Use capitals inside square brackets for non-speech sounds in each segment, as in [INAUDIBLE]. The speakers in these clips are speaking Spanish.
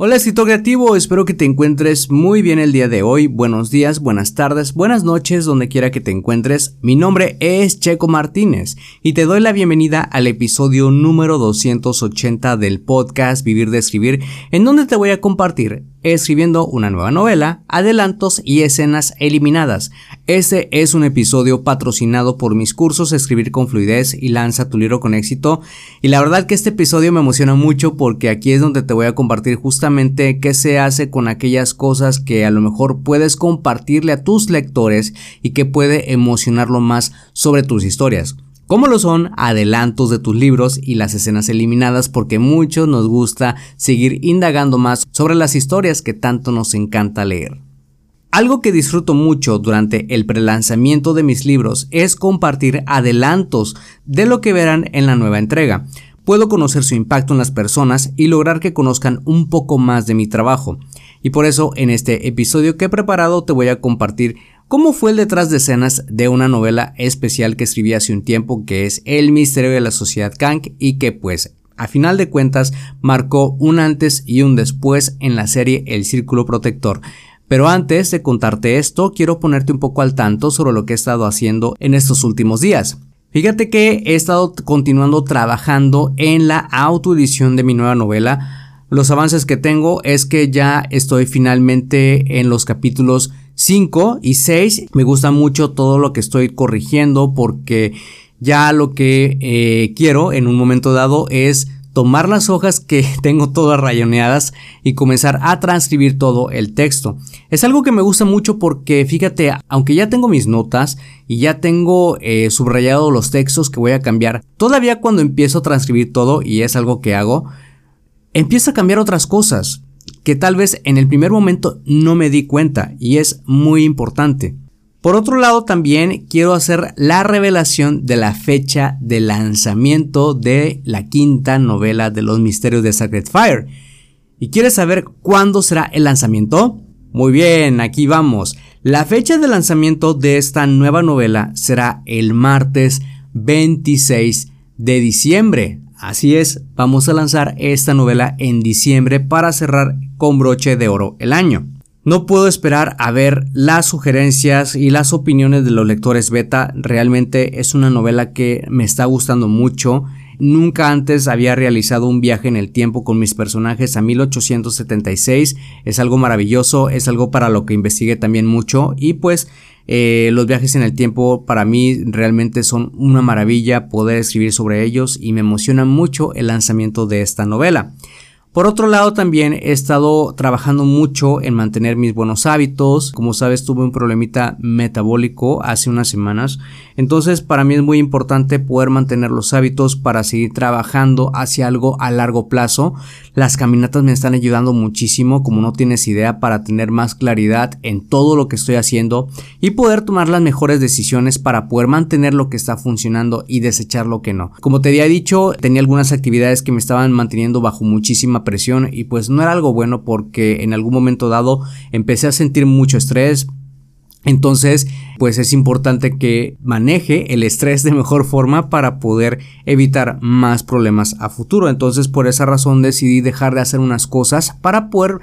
Hola escritor creativo, espero que te encuentres muy bien el día de hoy. Buenos días, buenas tardes, buenas noches, donde quiera que te encuentres. Mi nombre es Checo Martínez y te doy la bienvenida al episodio número 280 del podcast Vivir de Escribir, en donde te voy a compartir escribiendo una nueva novela, adelantos y escenas eliminadas. Este es un episodio patrocinado por mis cursos Escribir con Fluidez y Lanza tu libro con éxito. Y la verdad que este episodio me emociona mucho porque aquí es donde te voy a compartir justamente qué se hace con aquellas cosas que a lo mejor puedes compartirle a tus lectores y que puede emocionarlo más sobre tus historias como lo son adelantos de tus libros y las escenas eliminadas porque muchos nos gusta seguir indagando más sobre las historias que tanto nos encanta leer. Algo que disfruto mucho durante el prelanzamiento de mis libros es compartir adelantos de lo que verán en la nueva entrega. Puedo conocer su impacto en las personas y lograr que conozcan un poco más de mi trabajo. Y por eso en este episodio que he preparado te voy a compartir cómo fue el detrás de escenas de una novela especial que escribí hace un tiempo que es El misterio de la sociedad Kank y que pues a final de cuentas marcó un antes y un después en la serie El Círculo Protector. Pero antes de contarte esto, quiero ponerte un poco al tanto sobre lo que he estado haciendo en estos últimos días. Fíjate que he estado continuando trabajando en la autoedición de mi nueva novela. Los avances que tengo es que ya estoy finalmente en los capítulos 5 y 6 me gusta mucho todo lo que estoy corrigiendo porque ya lo que eh, quiero en un momento dado es tomar las hojas que [LAUGHS] tengo todas rayoneadas y comenzar a transcribir todo el texto. Es algo que me gusta mucho porque fíjate, aunque ya tengo mis notas y ya tengo eh, subrayado los textos que voy a cambiar, todavía cuando empiezo a transcribir todo y es algo que hago, empiezo a cambiar otras cosas que tal vez en el primer momento no me di cuenta y es muy importante. Por otro lado también quiero hacer la revelación de la fecha de lanzamiento de la quinta novela de los misterios de Sacred Fire. ¿Y quieres saber cuándo será el lanzamiento? Muy bien, aquí vamos. La fecha de lanzamiento de esta nueva novela será el martes 26 de diciembre. Así es, vamos a lanzar esta novela en diciembre para cerrar con broche de oro el año. No puedo esperar a ver las sugerencias y las opiniones de los lectores beta. Realmente es una novela que me está gustando mucho. Nunca antes había realizado un viaje en el tiempo con mis personajes a 1876. Es algo maravilloso, es algo para lo que investigué también mucho y pues eh, los viajes en el tiempo para mí realmente son una maravilla poder escribir sobre ellos y me emociona mucho el lanzamiento de esta novela. Por otro lado, también he estado trabajando mucho en mantener mis buenos hábitos. Como sabes, tuve un problemita metabólico hace unas semanas. Entonces, para mí es muy importante poder mantener los hábitos para seguir trabajando hacia algo a largo plazo. Las caminatas me están ayudando muchísimo, como no tienes idea, para tener más claridad en todo lo que estoy haciendo y poder tomar las mejores decisiones para poder mantener lo que está funcionando y desechar lo que no. Como te había dicho, tenía algunas actividades que me estaban manteniendo bajo presión y pues no era algo bueno porque en algún momento dado empecé a sentir mucho estrés, entonces, pues es importante que maneje el estrés de mejor forma para poder evitar más problemas a futuro. Entonces, por esa razón decidí dejar de hacer unas cosas para poder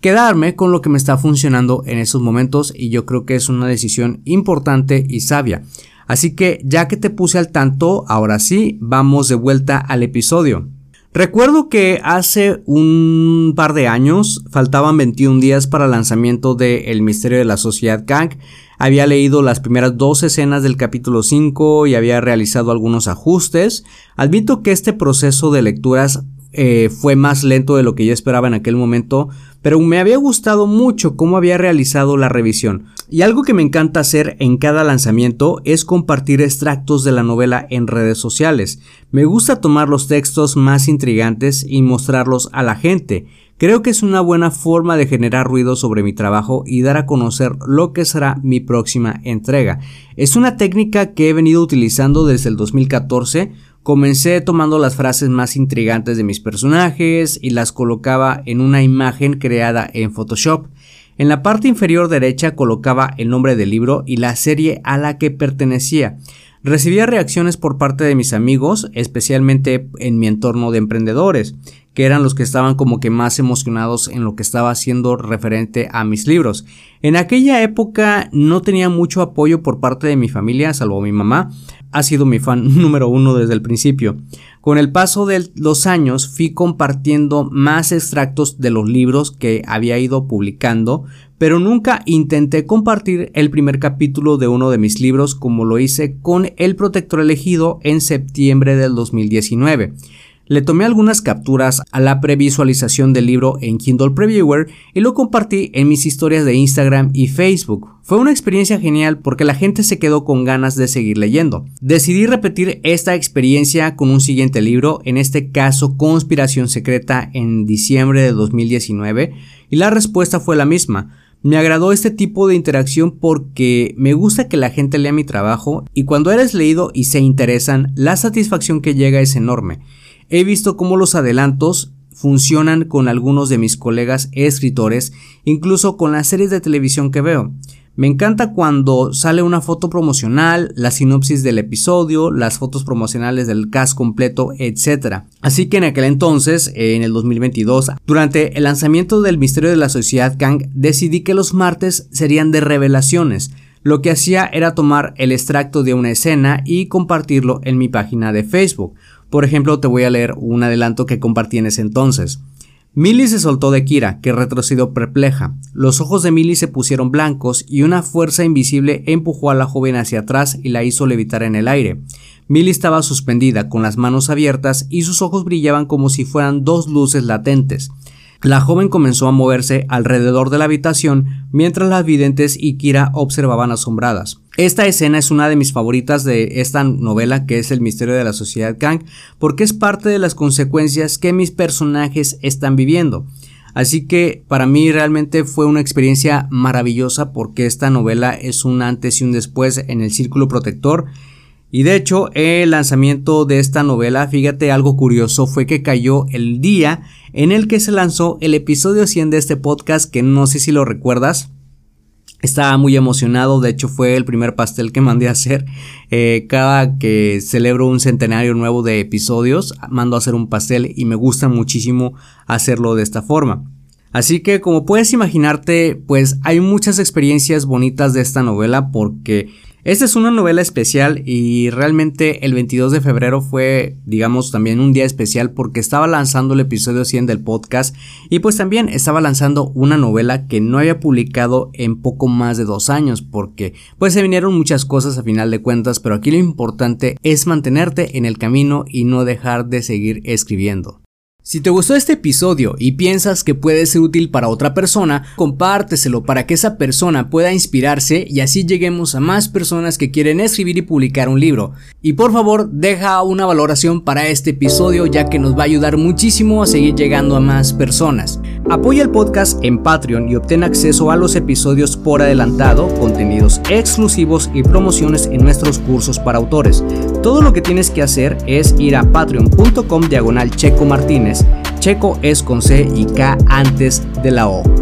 quedarme con lo que me está funcionando en esos momentos y yo creo que es una decisión importante y sabia. Así que ya que te puse al tanto, ahora sí, vamos de vuelta al episodio. Recuerdo que hace un par de años, faltaban 21 días para el lanzamiento de El Misterio de la Sociedad Kang. Había leído las primeras dos escenas del capítulo 5 y había realizado algunos ajustes. Admito que este proceso de lecturas eh, fue más lento de lo que yo esperaba en aquel momento, pero me había gustado mucho cómo había realizado la revisión. Y algo que me encanta hacer en cada lanzamiento es compartir extractos de la novela en redes sociales. Me gusta tomar los textos más intrigantes y mostrarlos a la gente. Creo que es una buena forma de generar ruido sobre mi trabajo y dar a conocer lo que será mi próxima entrega. Es una técnica que he venido utilizando desde el 2014 Comencé tomando las frases más intrigantes de mis personajes y las colocaba en una imagen creada en Photoshop. En la parte inferior derecha colocaba el nombre del libro y la serie a la que pertenecía. Recibía reacciones por parte de mis amigos, especialmente en mi entorno de emprendedores, que eran los que estaban como que más emocionados en lo que estaba haciendo referente a mis libros. En aquella época no tenía mucho apoyo por parte de mi familia, salvo mi mamá, ha sido mi fan [LAUGHS] número uno desde el principio. Con el paso de los años fui compartiendo más extractos de los libros que había ido publicando, pero nunca intenté compartir el primer capítulo de uno de mis libros como lo hice con El Protector Elegido en septiembre del 2019. Le tomé algunas capturas a la previsualización del libro en Kindle Previewer y lo compartí en mis historias de Instagram y Facebook. Fue una experiencia genial porque la gente se quedó con ganas de seguir leyendo. Decidí repetir esta experiencia con un siguiente libro, en este caso Conspiración Secreta en diciembre de 2019, y la respuesta fue la misma. Me agradó este tipo de interacción porque me gusta que la gente lea mi trabajo y cuando eres leído y se interesan, la satisfacción que llega es enorme. He visto cómo los adelantos funcionan con algunos de mis colegas escritores, incluso con las series de televisión que veo. Me encanta cuando sale una foto promocional, la sinopsis del episodio, las fotos promocionales del cast completo, etc. Así que en aquel entonces, en el 2022, durante el lanzamiento del Misterio de la Sociedad Kang, decidí que los martes serían de revelaciones. Lo que hacía era tomar el extracto de una escena y compartirlo en mi página de Facebook. Por ejemplo, te voy a leer un adelanto que compartí en ese entonces. Millie se soltó de Kira, que retrocedió perpleja. Los ojos de Millie se pusieron blancos y una fuerza invisible empujó a la joven hacia atrás y la hizo levitar en el aire. Millie estaba suspendida, con las manos abiertas y sus ojos brillaban como si fueran dos luces latentes. La joven comenzó a moverse alrededor de la habitación mientras las videntes y Kira observaban asombradas. Esta escena es una de mis favoritas de esta novela que es El misterio de la sociedad Kang porque es parte de las consecuencias que mis personajes están viviendo. Así que para mí realmente fue una experiencia maravillosa porque esta novela es un antes y un después en el círculo protector y de hecho, el lanzamiento de esta novela, fíjate, algo curioso fue que cayó el día en el que se lanzó el episodio 100 de este podcast, que no sé si lo recuerdas. Estaba muy emocionado, de hecho fue el primer pastel que mandé a hacer. Eh, cada que celebro un centenario nuevo de episodios, mando a hacer un pastel y me gusta muchísimo hacerlo de esta forma. Así que como puedes imaginarte, pues hay muchas experiencias bonitas de esta novela porque esta es una novela especial y realmente el 22 de febrero fue, digamos, también un día especial porque estaba lanzando el episodio 100 del podcast y pues también estaba lanzando una novela que no había publicado en poco más de dos años porque pues se vinieron muchas cosas a final de cuentas, pero aquí lo importante es mantenerte en el camino y no dejar de seguir escribiendo. Si te gustó este episodio y piensas que puede ser útil para otra persona, compárteselo para que esa persona pueda inspirarse y así lleguemos a más personas que quieren escribir y publicar un libro. Y por favor, deja una valoración para este episodio ya que nos va a ayudar muchísimo a seguir llegando a más personas. Apoya el podcast en Patreon y obtén acceso a los episodios por adelantado, contenidos exclusivos y promociones en nuestros cursos para autores. Todo lo que tienes que hacer es ir a patreon.com diagonal checo martínez. Checo es con C y K antes de la O.